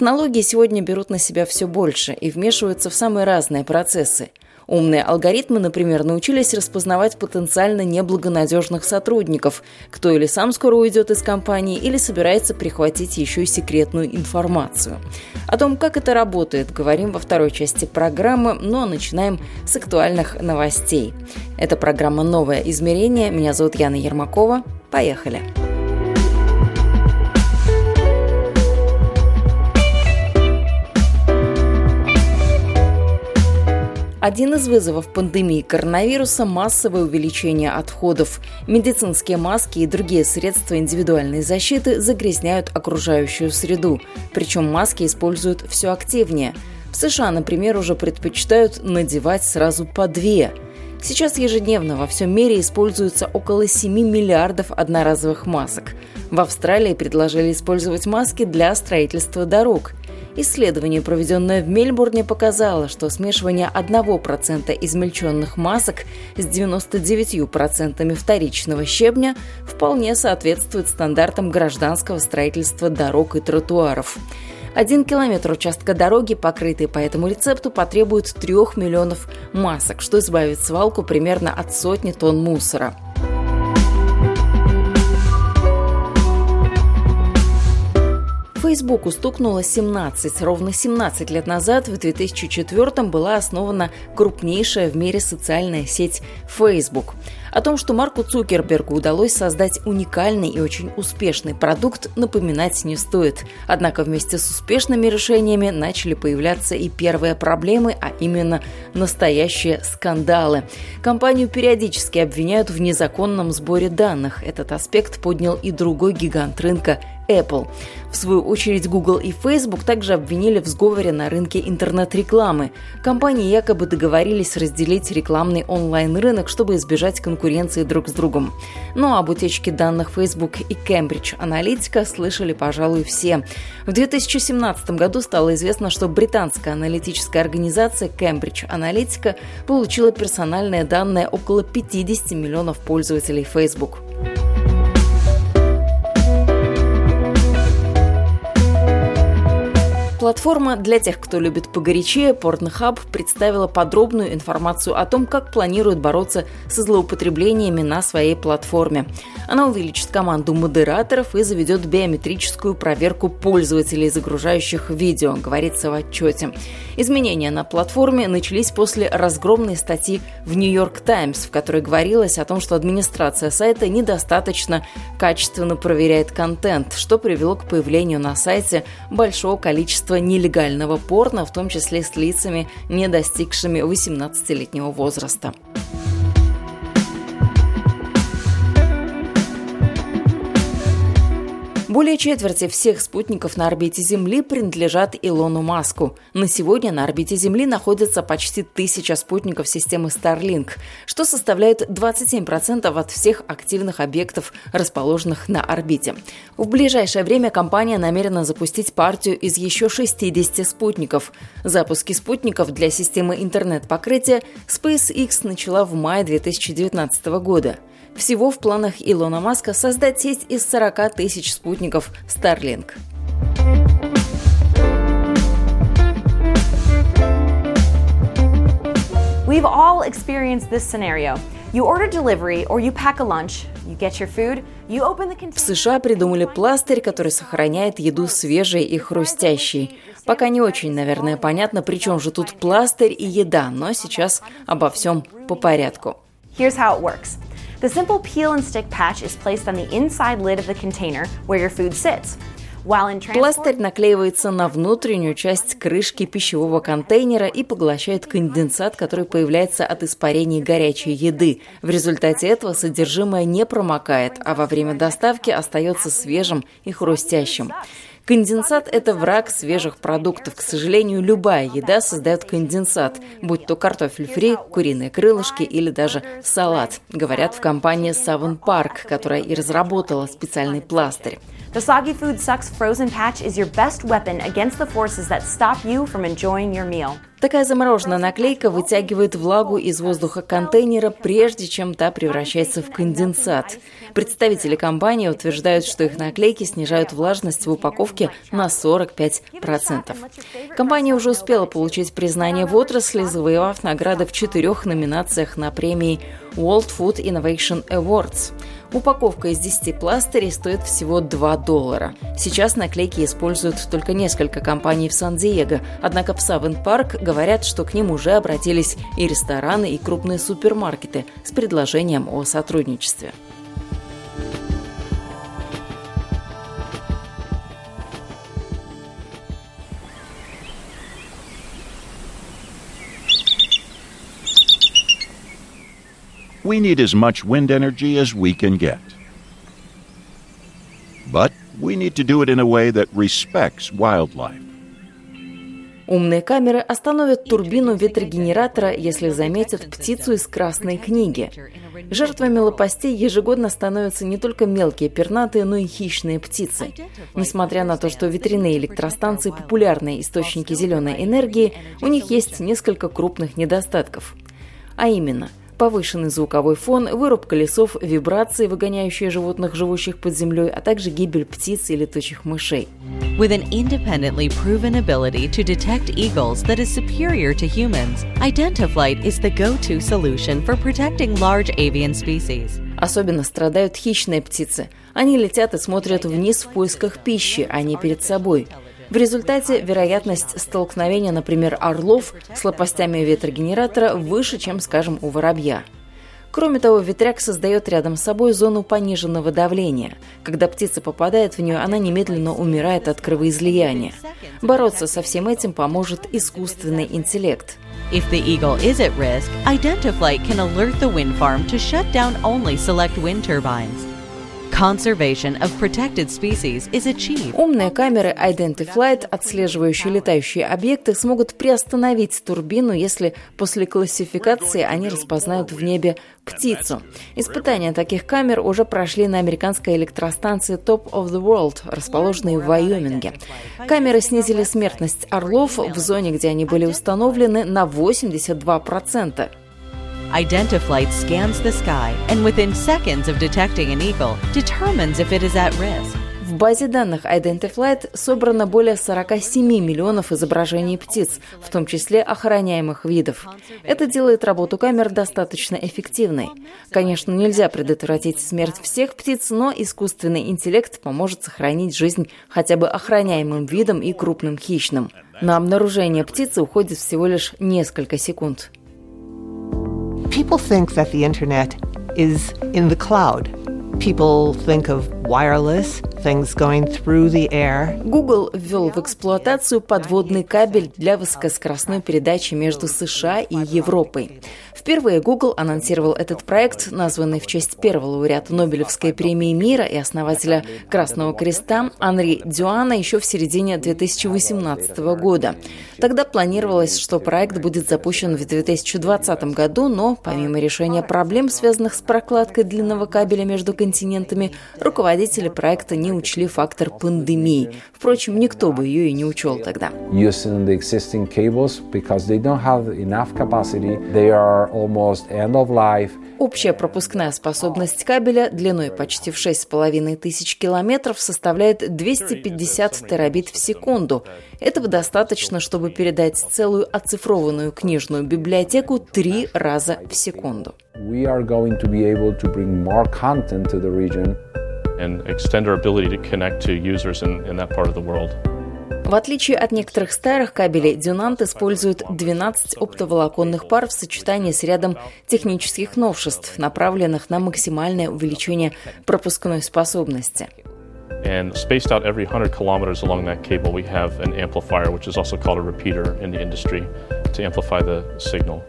Технологии сегодня берут на себя все больше и вмешиваются в самые разные процессы. Умные алгоритмы, например, научились распознавать потенциально неблагонадежных сотрудников, кто или сам скоро уйдет из компании, или собирается прихватить еще и секретную информацию. О том, как это работает, говорим во второй части программы, но начинаем с актуальных новостей. Это программа «Новое измерение». Меня зовут Яна Ермакова. Поехали! Поехали! Один из вызовов пандемии коронавируса – массовое увеличение отходов. Медицинские маски и другие средства индивидуальной защиты загрязняют окружающую среду. Причем маски используют все активнее. В США, например, уже предпочитают надевать сразу по две. Сейчас ежедневно во всем мире используется около 7 миллиардов одноразовых масок. В Австралии предложили использовать маски для строительства дорог – Исследование, проведенное в Мельбурне, показало, что смешивание 1% измельченных масок с 99% вторичного щебня вполне соответствует стандартам гражданского строительства дорог и тротуаров. Один километр участка дороги, покрытый по этому рецепту, потребует 3 миллионов масок, что избавит свалку примерно от сотни тонн мусора. Фейсбуку стукнуло 17. Ровно 17 лет назад, в 2004 была основана крупнейшая в мире социальная сеть Facebook. О том, что Марку Цукербергу удалось создать уникальный и очень успешный продукт, напоминать не стоит. Однако вместе с успешными решениями начали появляться и первые проблемы, а именно настоящие скандалы. Компанию периодически обвиняют в незаконном сборе данных. Этот аспект поднял и другой гигант рынка Apple. В свою очередь Google и Facebook также обвинили в сговоре на рынке интернет-рекламы. Компании якобы договорились разделить рекламный онлайн-рынок, чтобы избежать конкуренции друг с другом. Но об утечке данных Facebook и Cambridge Analytica слышали, пожалуй, все. В 2017 году стало известно, что британская аналитическая организация Cambridge Analytica получила персональные данные около 50 миллионов пользователей Facebook. Платформа для тех, кто любит погорячее, Pornhub представила подробную информацию о том, как планирует бороться со злоупотреблениями на своей платформе. Она увеличит команду модераторов и заведет биометрическую проверку пользователей, загружающих видео, говорится в отчете. Изменения на платформе начались после разгромной статьи в Нью-Йорк Таймс, в которой говорилось о том, что администрация сайта недостаточно качественно проверяет контент, что привело к появлению на сайте большого количества нелегального порно, в том числе с лицами, не достигшими 18-летнего возраста. Более четверти всех спутников на орбите Земли принадлежат Илону Маску. На сегодня на орбите Земли находится почти тысяча спутников системы Starlink, что составляет 27% от всех активных объектов, расположенных на орбите. В ближайшее время компания намерена запустить партию из еще 60 спутников. Запуски спутников для системы интернет-покрытия SpaceX начала в мае 2019 года. Всего в планах Илона Маска создать сеть из 40 тысяч спутников Starlink. We've all experienced this scenario. You order delivery or you pack a lunch, you get your food, you open the container... В США придумали пластырь, который сохраняет еду свежей и хрустящей. Пока не очень, наверное, понятно, при чем же тут пластырь и еда, но сейчас обо всем по порядку. Here's how it works. The simple peel and stick patch is placed on the inside lid of the container where your food sits. Пластырь наклеивается на внутреннюю часть крышки пищевого контейнера и поглощает конденсат, который появляется от испарений горячей еды. В результате этого содержимое не промокает, а во время доставки остается свежим и хрустящим. Конденсат – это враг свежих продуктов. К сожалению, любая еда создает конденсат, будь то картофель фри, куриные крылышки или даже салат, говорят в компании Savon Park, которая и разработала специальный пластырь. The Soggy Food Sucks frozen patch is your best weapon against the forces that stop you from enjoying your meal. Такая замороженная наклейка вытягивает влагу из воздуха контейнера, прежде чем та превращается в конденсат. Представители компании утверждают, что их наклейки снижают влажность в упаковке на 45%. Компания уже успела получить признание в отрасли, завоевав награды в четырех номинациях на премии World Food Innovation Awards. Упаковка из 10 пластырей стоит всего 2 доллара. Сейчас наклейки используют только несколько компаний в Сан-Диего, однако в Савен Парк говорят, что к ним уже обратились и рестораны, и крупные супермаркеты с предложением о сотрудничестве. We need as much wind energy as we can get. But we need to do it in a way that respects wildlife. Умные камеры остановят турбину ветрогенератора, если заметят птицу из Красной книги. Жертвами лопастей ежегодно становятся не только мелкие пернатые, но и хищные птицы. Несмотря на то, что ветряные электростанции – популярные источники зеленой энергии, у них есть несколько крупных недостатков. А именно – повышенный звуковой фон, вырубка лесов, вибрации, выгоняющие животных, живущих под землей, а также гибель птиц и летучих мышей. With an independently proven ability to detect eagles that is superior to humans, Identiflight is the go-to solution for protecting large avian species. Особенно страдают хищные птицы. Они летят и смотрят вниз в поисках пищи, а не перед собой. В результате вероятность столкновения, например, орлов с лопастями ветрогенератора выше, чем, скажем, у воробья. Кроме того, ветряк создает рядом с собой зону пониженного давления. Когда птица попадает в нее, она немедленно умирает от кровоизлияния. Бороться со всем этим поможет искусственный интеллект. If the eagle is at risk, Identiflight can alert the wind farm to shut down only select wind turbines. Conservation of protected species is achieved. Умные камеры Identiflight, отслеживающие летающие объекты, смогут приостановить турбину, если после классификации они распознают в небе птицу. Испытания таких камер уже прошли на американской электростанции Top of the World, расположенной в Вайоминге. Камеры снизили смертность орлов в зоне, где они были установлены, на 82%. Identiflight scans the sky and within seconds of detecting an eagle determines if it is at risk. В базе данных Identiflight собрано более 47 миллионов изображений птиц, в том числе охраняемых видов. Это делает работу камер достаточно эффективной. Конечно, нельзя предотвратить смерть всех птиц, но искусственный интеллект поможет сохранить жизнь хотя бы охраняемым видам и крупным хищным. На обнаружение птицы уходит всего лишь несколько секунд. People think that the internet is in the cloud. People think of wireless, things going through the air. Google ввел в эксплуатацию подводный кабель для высокоскоростной передачи между США и Европой. Впервые Google анонсировал этот проект, названный в честь первого лауреата Нобелевской премии мира и основателя Красного Креста Анри Дюана еще в середине 2018 года. Тогда планировалось, что проект будет запущен в 2020 году, но помимо решения проблем, связанных с прокладкой длинного кабеля между континентами, руководители проекта не учли фактор пандемии. Впрочем, никто бы ее и не учел тогда. Using the existing cables because they don't have enough capacity, they are almost end of life. Общая пропускная способность кабеля длиной почти в 6,5 тысяч километров составляет 250 терабит в секунду. Этого достаточно, чтобы передать целую оцифрованную книжную библиотеку три раза в секунду. We are going to be able to bring more content to the region and extend our ability to connect to users in, in that part of the world. В отличие от некоторых старых кабелей, Дюнант использует 12 оптоволоконных пар в сочетании с рядом технических новшеств, направленных на максимальное увеличение пропускной способности. And spaced out every 100 kilometers along that cable, we have an amplifier, which is also called a repeater in the industry, to amplify the signal.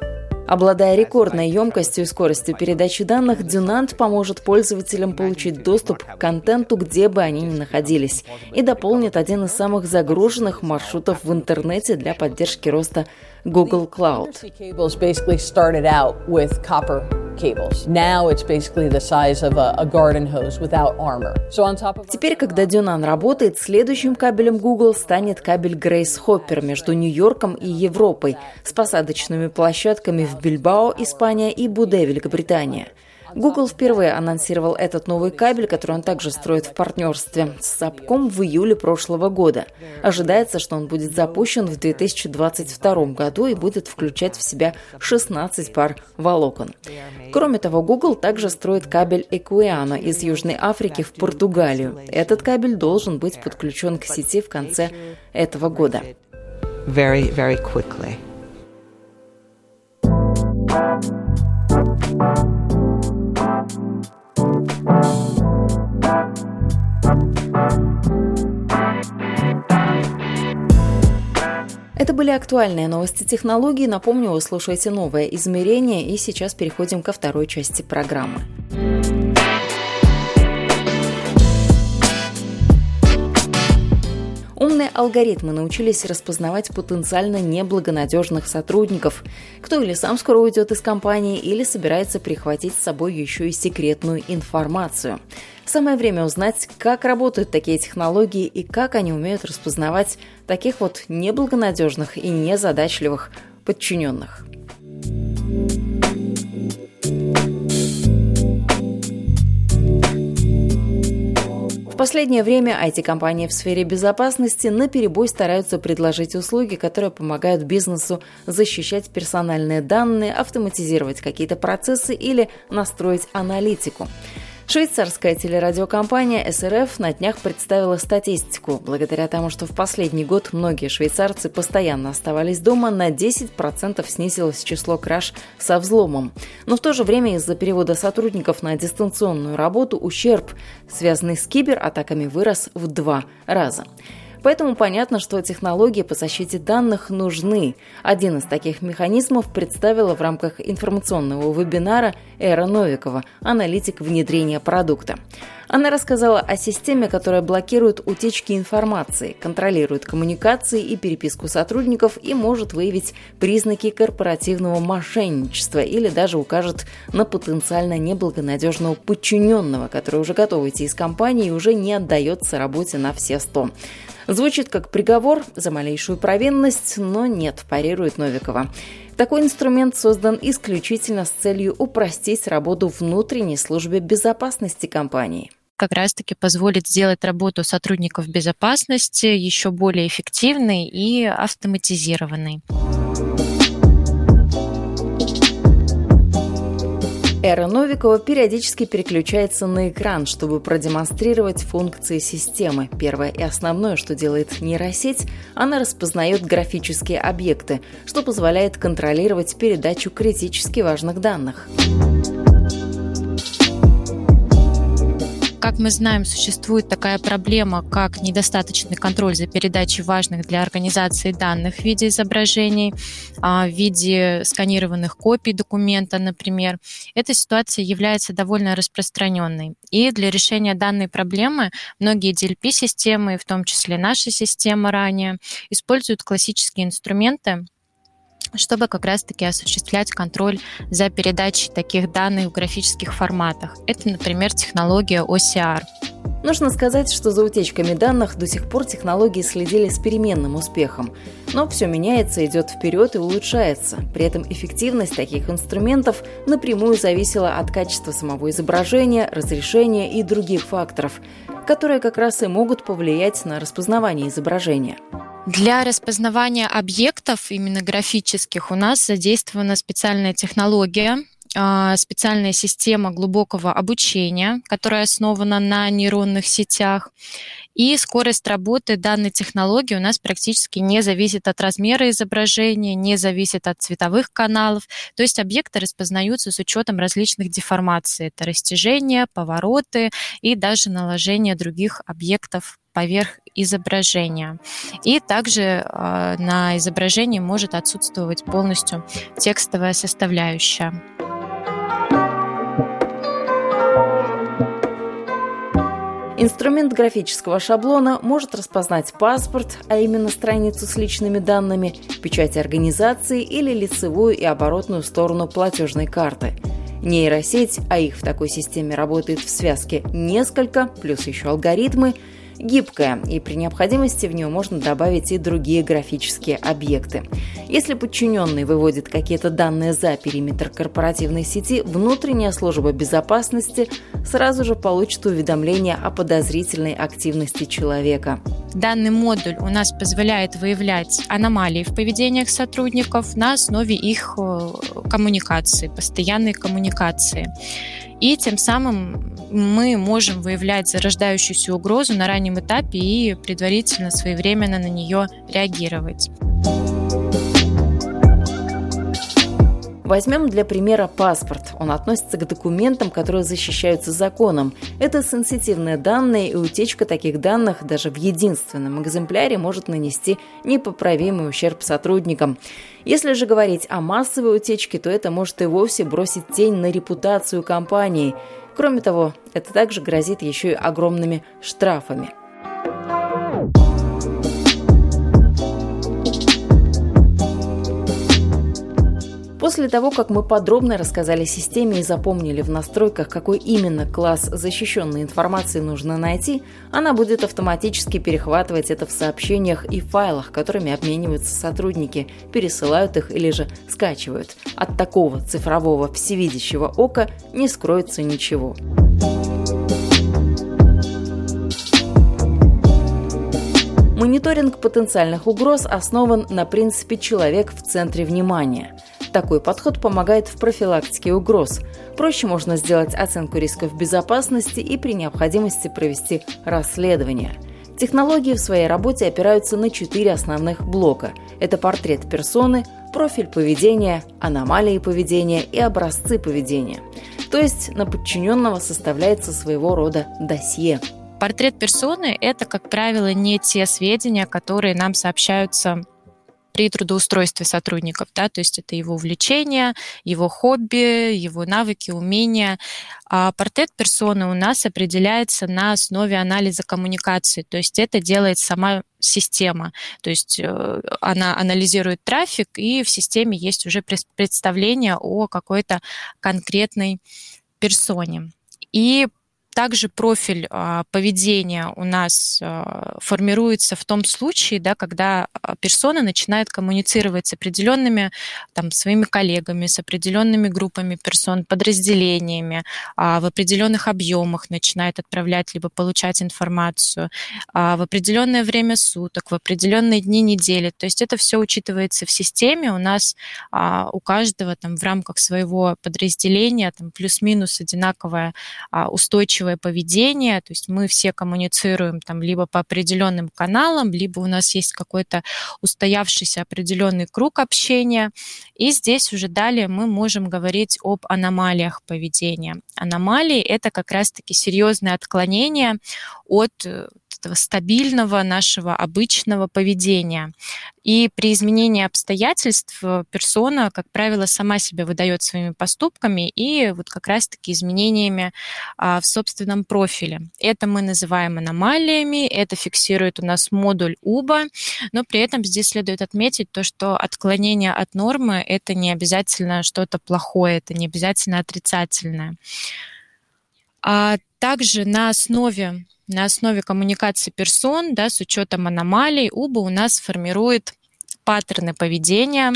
Обладая рекордной емкостью и скоростью передачи данных, Дюнант поможет пользователям получить доступ к контенту, где бы они ни находились, и дополнит один из самых загруженных маршрутов в интернете для поддержки роста Google Cloud. Теперь, когда Дюнан работает, следующим кабелем Google станет кабель Grace Hopper между Нью-Йорком и Европой с посадочными площадками в Бильбао, Испания и Буде, Великобритания – Google впервые анонсировал этот новый кабель, который он также строит в партнерстве с Сапком в июле прошлого года. Ожидается, что он будет запущен в 2022 году и будет включать в себя 16 пар волокон. Кроме того, Google также строит кабель Equiano из Южной Африки в Португалию. Этот кабель должен быть подключен к сети в конце этого года. Very, very quickly. Это были актуальные новости технологий. Напомню, вы слушаете новое измерение, и сейчас переходим ко второй части программы. Умные алгоритмы научились распознавать потенциально неблагонадежных сотрудников. Кто или сам скоро уйдет из компании, или собирается прихватить с собой еще и секретную информацию. Самое время узнать, как работают такие технологии и как они умеют распознавать таких вот неблагонадежных и незадачливых подчиненных. В последнее время IT-компании в сфере безопасности на перебой стараются предложить услуги, которые помогают бизнесу защищать персональные данные, автоматизировать какие-то процессы или настроить аналитику. Швейцарская телерадиокомпания СРФ на днях представила статистику. Благодаря тому, что в последний год многие швейцарцы постоянно оставались дома, на 10% снизилось число краж со взломом. Но в то же время из-за перевода сотрудников на дистанционную работу ущерб, связанный с кибератаками, вырос в два раза. Поэтому понятно, что технологии по защите данных нужны. Один из таких механизмов представила в рамках информационного вебинара Эра Новикова, аналитик внедрения продукта. Она рассказала о системе, которая блокирует утечки информации, контролирует коммуникации и переписку сотрудников и может выявить признаки корпоративного мошенничества или даже укажет на потенциально неблагонадежного подчиненного, который уже готов идти из компании и уже не отдается работе на все сто. Звучит как приговор за малейшую провинность, но нет, парирует Новикова. Такой инструмент создан исключительно с целью упростить работу внутренней службе безопасности компании как раз-таки позволит сделать работу сотрудников безопасности еще более эффективной и автоматизированной. Эра Новикова периодически переключается на экран, чтобы продемонстрировать функции системы. Первое и основное, что делает нейросеть, она распознает графические объекты, что позволяет контролировать передачу критически важных данных. Как мы знаем, существует такая проблема, как недостаточный контроль за передачей важных для организации данных в виде изображений, а, в виде сканированных копий документа, например. Эта ситуация является довольно распространенной. И для решения данной проблемы многие DLP-системы, в том числе наша система ранее, используют классические инструменты, чтобы как раз-таки осуществлять контроль за передачей таких данных в графических форматах. Это, например, технология OCR. Нужно сказать, что за утечками данных до сих пор технологии следили с переменным успехом. Но все меняется, идет вперед и улучшается. При этом эффективность таких инструментов напрямую зависела от качества самого изображения, разрешения и других факторов, которые как раз и могут повлиять на распознавание изображения. Для распознавания объектов, именно графических, у нас задействована специальная технология, а, специальная система глубокого обучения, которая основана на нейронных сетях. И скорость работы данной технологии у нас практически не зависит от размера изображения, не зависит от цветовых каналов. То есть объекты распознаются с учетом различных деформаций. Это растяжения, повороты и даже наложение других объектов поверх изображения. И также на изображении может отсутствовать полностью текстовая составляющая. Инструмент графического шаблона может распознать паспорт, а именно страницу с личными данными, печать организации или лицевую и оборотную сторону платежной карты. Нейросеть, а их в такой системе работает в связке несколько, плюс еще алгоритмы – гибкая, и при необходимости в нее можно добавить и другие графические объекты. Если подчиненный выводит какие-то данные за периметр корпоративной сети, внутренняя служба безопасности сразу же получит уведомление о подозрительной активности человека. Данный модуль у нас позволяет выявлять аномалии в поведениях сотрудников на основе их э, коммуникации, постоянной коммуникации. И тем самым мы можем выявлять зарождающуюся угрозу на раннем этапе и предварительно своевременно на нее реагировать. Возьмем для примера паспорт. Он относится к документам, которые защищаются законом. Это сенситивные данные, и утечка таких данных даже в единственном экземпляре может нанести непоправимый ущерб сотрудникам. Если же говорить о массовой утечке, то это может и вовсе бросить тень на репутацию компании. Кроме того, это также грозит еще и огромными штрафами. После того, как мы подробно рассказали системе и запомнили в настройках, какой именно класс защищенной информации нужно найти, она будет автоматически перехватывать это в сообщениях и файлах, которыми обмениваются сотрудники, пересылают их или же скачивают. От такого цифрового всевидящего ока не скроется ничего. Мониторинг потенциальных угроз основан на принципе «человек в центре внимания». Такой подход помогает в профилактике угроз. Проще можно сделать оценку рисков безопасности и при необходимости провести расследование. Технологии в своей работе опираются на четыре основных блока. Это портрет персоны, профиль поведения, аномалии поведения и образцы поведения. То есть на подчиненного составляется своего рода досье. Портрет персоны – это, как правило, не те сведения, которые нам сообщаются при трудоустройстве сотрудников, да, то есть это его увлечения, его хобби, его навыки, умения. А портрет персоны у нас определяется на основе анализа коммуникации, то есть это делает сама система, то есть э, она анализирует трафик, и в системе есть уже представление о какой-то конкретной персоне. И также профиль а, поведения у нас а, формируется в том случае, да, когда а, персона начинает коммуницировать с определенными там, своими коллегами, с определенными группами персон, подразделениями, в определенных объемах начинает отправлять либо получать информацию в определенное время суток, в определенные дни недели. То есть это все учитывается в системе. У нас у каждого там, в рамках своего подразделения там, плюс-минус одинаковая устойчивая устойчивое поведение, то есть мы все коммуницируем там либо по определенным каналам, либо у нас есть какой-то устоявшийся определенный круг общения. И здесь уже далее мы можем говорить об аномалиях поведения. Аномалии – это как раз-таки серьезное отклонение от э, этого стабильного нашего обычного поведения. И при изменении обстоятельств э, персона, как правило, сама себя выдает своими поступками и вот как раз-таки изменениями а, в собственном профиле. Это мы называем аномалиями, это фиксирует у нас модуль УБА, но при этом здесь следует отметить то, что отклонение от нормы – это не обязательно что-то плохое, это не обязательно отрицательное. А также на основе на основе коммуникации персон, да, с учетом аномалий, УБА у нас формирует паттерны поведения.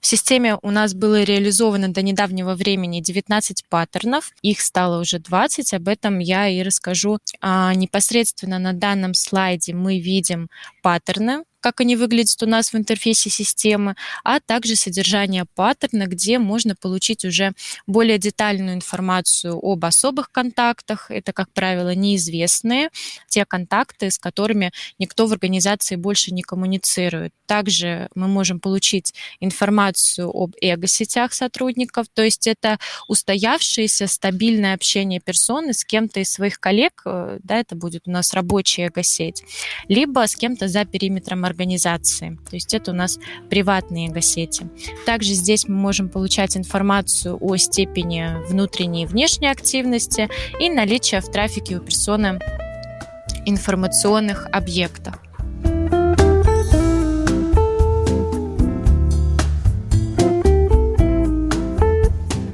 В системе у нас было реализовано до недавнего времени 19 паттернов, их стало уже 20, об этом я и расскажу. А непосредственно на данном слайде мы видим паттерны, как они выглядят у нас в интерфейсе системы, а также содержание паттерна, где можно получить уже более детальную информацию об особых контактах. Это, как правило, неизвестные, те контакты, с которыми никто в организации больше не коммуницирует. Также мы можем получить информацию об эго-сетях сотрудников, то есть это устоявшееся стабильное общение персоны с кем-то из своих коллег, э, да, это будет у нас рабочая эго-сеть, либо с кем-то за периметром организации. То есть это у нас приватные эго-сети. Также здесь мы можем получать информацию о степени внутренней и внешней активности и наличия в трафике у персоны информационных объектов.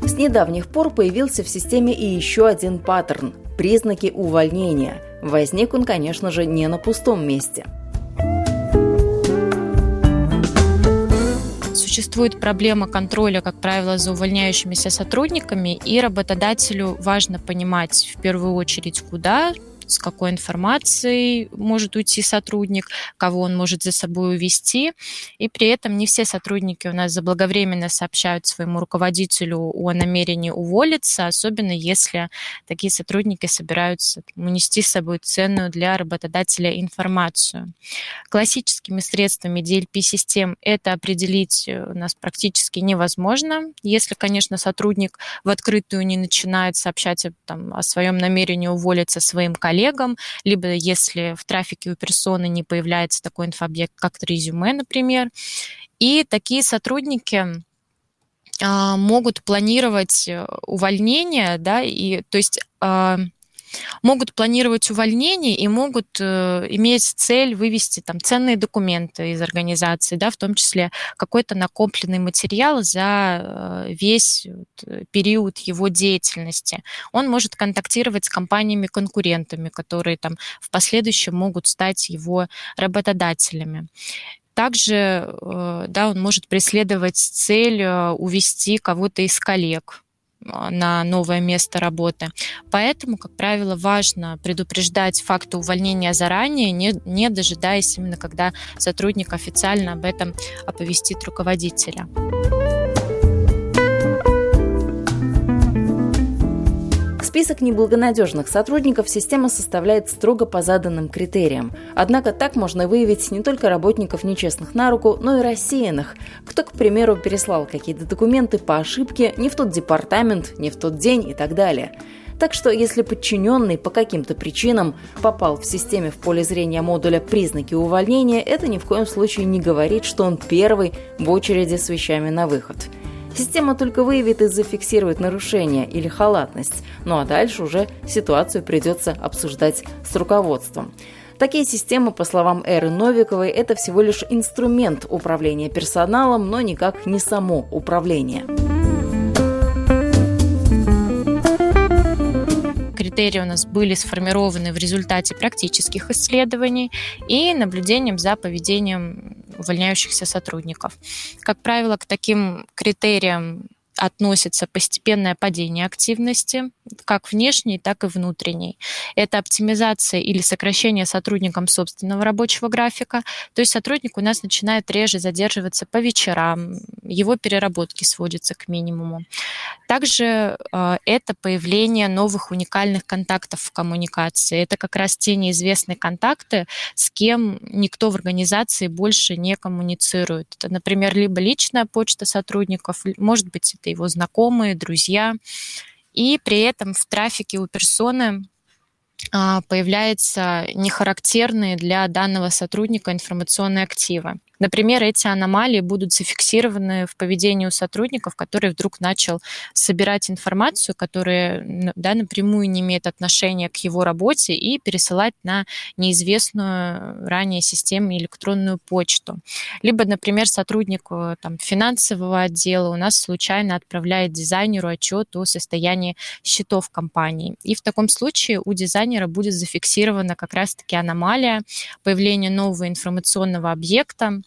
С недавних пор появился в системе и еще один паттерн – признаки увольнения. Возник он, конечно же, не на пустом месте – существует проблема контроля, как правило, за увольняющимися сотрудниками, и работодателю важно понимать в первую очередь, куда с какой информацией может уйти сотрудник, кого он может за собой увести. И при этом не все сотрудники у нас заблаговременно сообщают своему руководителю о намерении уволиться, особенно если такие сотрудники собираются унести с собой ценную для работодателя информацию. Классическими средствами DLP-систем это определить у нас практически невозможно. Если, конечно, сотрудник в открытую не начинает сообщать там, о своем намерении уволиться своим коллегам, коллегам, либо если в трафике у персоны не появляется такой инфобъект, как резюме, например. И такие сотрудники а, могут планировать э, увольнение, да, и то есть а, могут планировать увольнение и могут э, иметь цель вывести там ценные документы из организации, да, в том числе какой-то накопленный материал за э, весь период его деятельности. Он может контактировать с компаниями-конкурентами, которые там в последующем могут стать его работодателями. Также э, да, он может преследовать цель э, увести кого-то из коллег, на новое место работы. Поэтому, как правило, важно предупреждать факты увольнения заранее, не, не дожидаясь именно, когда сотрудник официально об этом оповестит руководителя. Список неблагонадежных сотрудников система составляет строго по заданным критериям. Однако так можно выявить не только работников нечестных на руку, но и рассеянных. Кто, к примеру, переслал какие-то документы по ошибке не в тот департамент, не в тот день и так далее. Так что, если подчиненный по каким-то причинам попал в системе в поле зрения модуля «Признаки увольнения», это ни в коем случае не говорит, что он первый в очереди с вещами на выход – Система только выявит и зафиксирует нарушение или халатность, ну а дальше уже ситуацию придется обсуждать с руководством. Такие системы, по словам Эры Новиковой, это всего лишь инструмент управления персоналом, но никак не само управление. критерии у нас были сформированы в результате практических исследований и наблюдением за поведением увольняющихся сотрудников. Как правило, к таким критериям относится постепенное падение активности, как внешней, так и внутренней. Это оптимизация или сокращение сотрудникам собственного рабочего графика. То есть сотрудник у нас начинает реже задерживаться по вечерам, его переработки сводятся к минимуму. Также э, это появление новых уникальных контактов в коммуникации. Это как раз те неизвестные контакты, с кем никто в организации больше не коммуницирует. Это, например, либо личная почта сотрудников, может быть, это его знакомые, друзья. И при этом в трафике у персоны а, появляются нехарактерные для данного сотрудника информационные активы. Например, эти аномалии будут зафиксированы в поведении у сотрудников, который вдруг начал собирать информацию, которая да, напрямую не имеет отношения к его работе, и пересылать на неизвестную ранее систему электронную почту. Либо, например, сотрудник э, там, финансового отдела у нас случайно отправляет дизайнеру отчет о состоянии счетов компании. И в таком случае у дизайнера будет зафиксирована как раз-таки аномалия появления нового информационного объекта,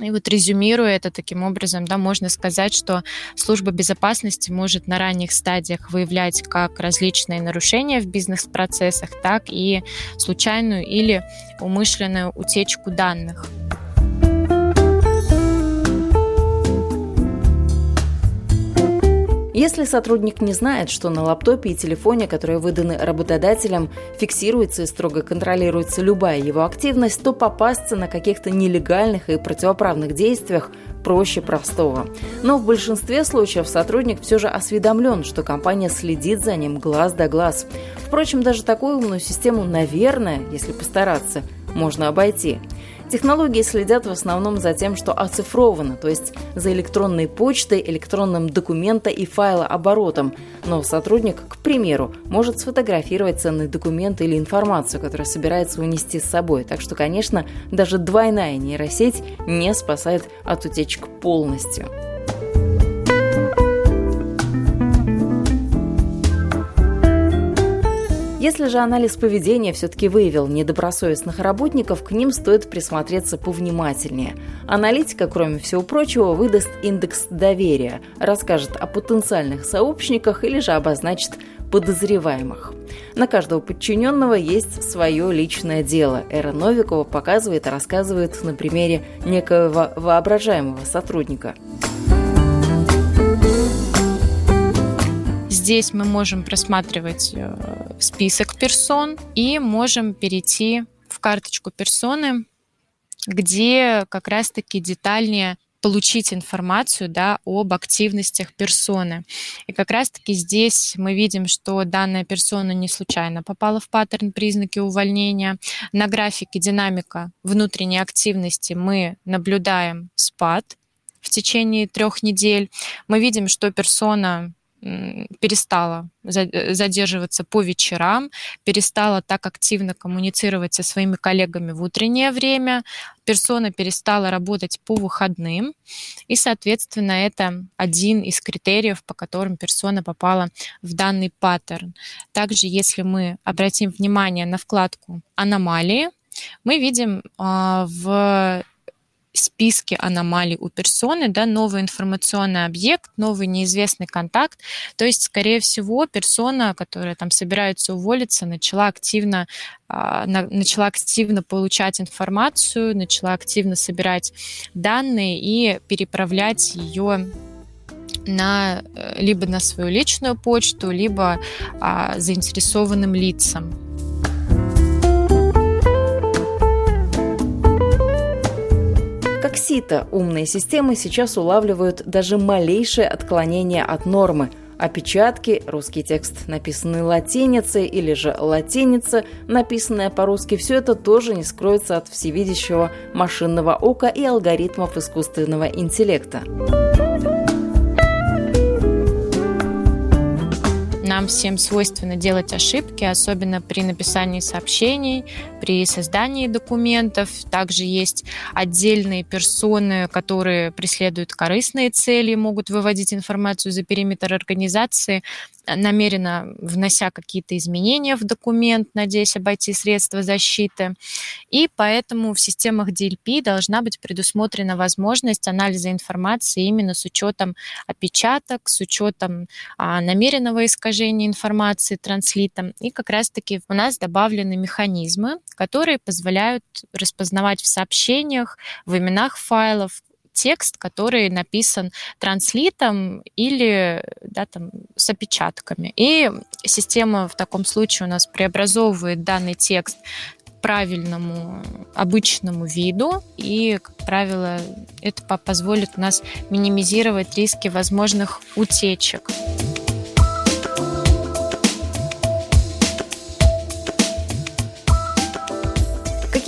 и вот резюмируя это таким образом, да, можно сказать, что служба безопасности может на ранних стадиях выявлять как различные нарушения в бизнес-процессах, так и случайную или умышленную утечку данных. Если сотрудник не знает, что на лаптопе и телефоне, которые выданы работодателем, фиксируется и строго контролируется любая его активность, то попасться на каких-то нелегальных и противоправных действиях проще простого. Но в большинстве случаев сотрудник все же осведомлен, что компания следит за ним глаз да глаз. Впрочем, даже такую умную систему, наверное, если постараться, можно обойти. Технологии следят в основном за тем, что оцифровано, то есть за электронной почтой, электронным документа и файлооборотом. Но сотрудник, к примеру, может сфотографировать ценный документ или информацию, которую собирается унести с собой. Так что, конечно, даже двойная нейросеть не спасает от утечек полностью. Если же анализ поведения все-таки выявил недобросовестных работников, к ним стоит присмотреться повнимательнее. Аналитика, кроме всего прочего, выдаст индекс доверия, расскажет о потенциальных сообщниках или же обозначит подозреваемых. На каждого подчиненного есть свое личное дело. Эра Новикова показывает и рассказывает на примере некоего воображаемого сотрудника – Здесь мы можем просматривать э, список персон и можем перейти в карточку персоны, где как раз-таки детальнее получить информацию да, об активностях персоны. И как раз-таки здесь мы видим, что данная персона не случайно попала в паттерн признаки увольнения. На графике динамика внутренней активности мы наблюдаем спад в течение трех недель. Мы видим, что персона перестала задерживаться по вечерам, перестала так активно коммуницировать со своими коллегами в утреннее время, персона перестала работать по выходным, и, соответственно, это один из критериев, по которым персона попала в данный паттерн. Также, если мы обратим внимание на вкладку «Аномалии», мы видим а, в списке аномалий у персоны, да, новый информационный объект, новый неизвестный контакт. То есть, скорее всего, персона, которая там собирается уволиться, начала активно, а, начала активно получать информацию, начала активно собирать данные и переправлять ее на, э, либо на свою личную почту, либо а, заинтересованным лицам. Сито, умные системы сейчас улавливают даже малейшее отклонение от нормы. Опечатки, русский текст, написанный латиницей, или же латиница, написанная по-русски, все это тоже не скроется от всевидящего машинного ока и алгоритмов искусственного интеллекта. Нам всем свойственно делать ошибки, особенно при написании сообщений, при создании документов. Также есть отдельные персоны, которые преследуют корыстные цели, могут выводить информацию за периметр организации намеренно внося какие-то изменения в документ, надеясь обойти средства защиты. И поэтому в системах DLP должна быть предусмотрена возможность анализа информации именно с учетом опечаток, с учетом а, намеренного искажения информации транслитом. И как раз-таки у нас добавлены механизмы, которые позволяют распознавать в сообщениях, в именах файлов, текст, который написан транслитом или да, там, с опечатками. И система в таком случае у нас преобразовывает данный текст правильному обычному виду, и, как правило, это позволит у нас минимизировать риски возможных утечек.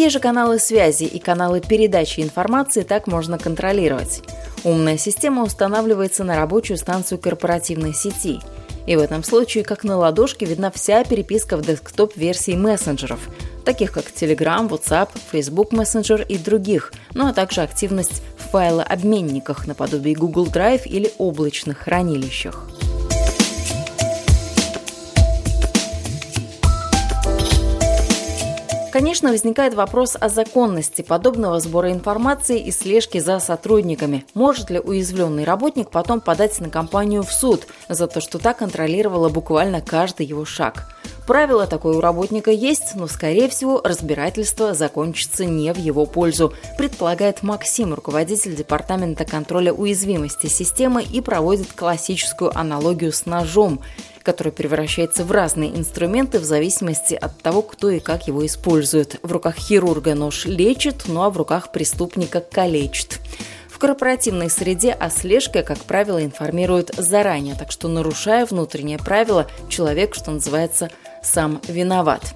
Какие же каналы связи и каналы передачи информации так можно контролировать? Умная система устанавливается на рабочую станцию корпоративной сети. И в этом случае, как на ладошке, видна вся переписка в десктоп-версии мессенджеров, таких как Telegram, WhatsApp, Facebook Messenger и других, ну а также активность в файлообменниках наподобие Google Drive или облачных хранилищах. Конечно, возникает вопрос о законности подобного сбора информации и слежки за сотрудниками. Может ли уязвленный работник потом подать на компанию в суд за то, что та контролировала буквально каждый его шаг? Правило, такое у работника есть, но, скорее всего, разбирательство закончится не в его пользу, предполагает Максим, руководитель Департамента контроля уязвимости системы и проводит классическую аналогию с ножом который превращается в разные инструменты в зависимости от того, кто и как его использует. В руках хирурга нож лечит, ну а в руках преступника калечит корпоративной среде о слежке, как правило, информируют заранее, так что, нарушая внутреннее правило, человек, что называется, сам виноват.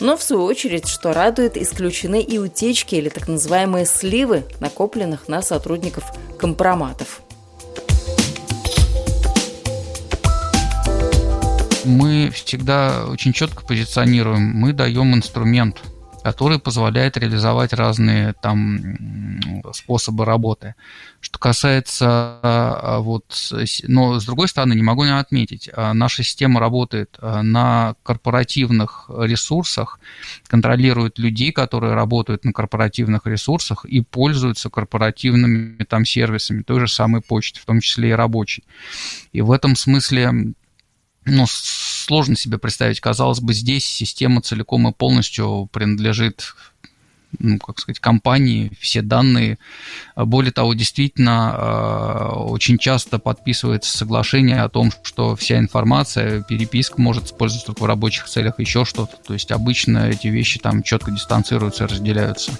Но, в свою очередь, что радует, исключены и утечки или так называемые сливы, накопленных на сотрудников компроматов. Мы всегда очень четко позиционируем, мы даем инструмент – который позволяет реализовать разные там способы работы. Что касается а, вот, но с другой стороны, не могу не отметить, а, наша система работает а, на корпоративных ресурсах, контролирует людей, которые работают на корпоративных ресурсах и пользуются корпоративными там сервисами, той же самой почты, в том числе и рабочей. И в этом смысле ну, сложно себе представить. Казалось бы, здесь система целиком и полностью принадлежит ну, как сказать, компании, все данные. Более того, действительно, э, очень часто подписывается соглашение о том, что вся информация, переписка может использоваться только в рабочих целях, еще что-то. То есть обычно эти вещи там четко дистанцируются, разделяются.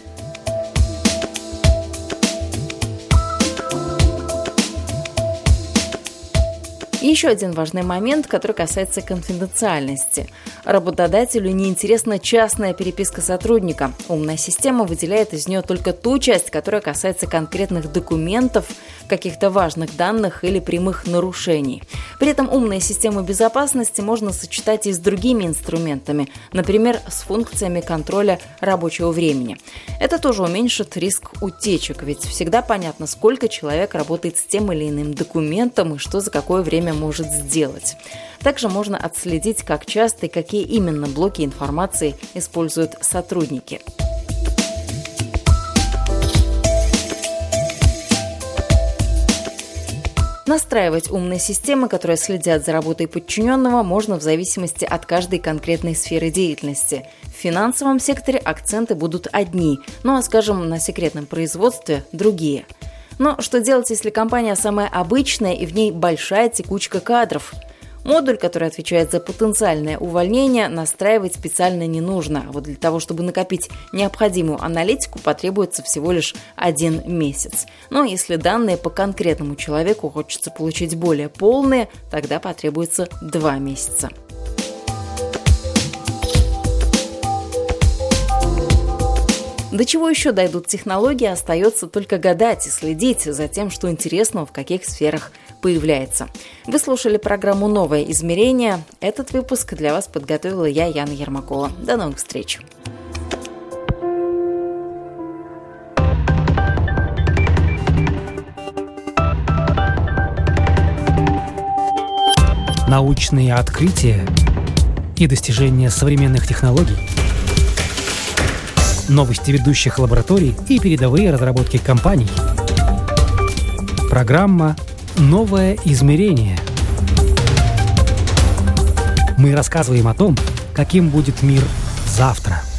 Еще один важный момент, который касается конфиденциальности. Работодателю неинтересна частная переписка сотрудника. Умная система выделяет из нее только ту часть, которая касается конкретных документов, каких-то важных данных или прямых нарушений. При этом умные системы безопасности можно сочетать и с другими инструментами, например, с функциями контроля рабочего времени. Это тоже уменьшит риск утечек, ведь всегда понятно, сколько человек работает с тем или иным документом и что за какое время может сделать. Также можно отследить, как часто и какие именно блоки информации используют сотрудники. Настраивать умные системы, которые следят за работой подчиненного, можно в зависимости от каждой конкретной сферы деятельности. В финансовом секторе акценты будут одни, ну а, скажем, на секретном производстве – другие. Но что делать, если компания самая обычная и в ней большая текучка кадров – Модуль, который отвечает за потенциальное увольнение, настраивать специально не нужно. А вот для того, чтобы накопить необходимую аналитику, потребуется всего лишь один месяц. Но если данные по конкретному человеку хочется получить более полные, тогда потребуется два месяца. До чего еще дойдут технологии, остается только гадать и следить за тем, что интересного в каких сферах появляется. Вы слушали программу «Новое измерение». Этот выпуск для вас подготовила я, Яна Ермакова. До новых встреч! Научные открытия и достижения современных технологий – новости ведущих лабораторий и передовые разработки компаний. Программа «Новое измерение». Мы рассказываем о том, каким будет мир завтра –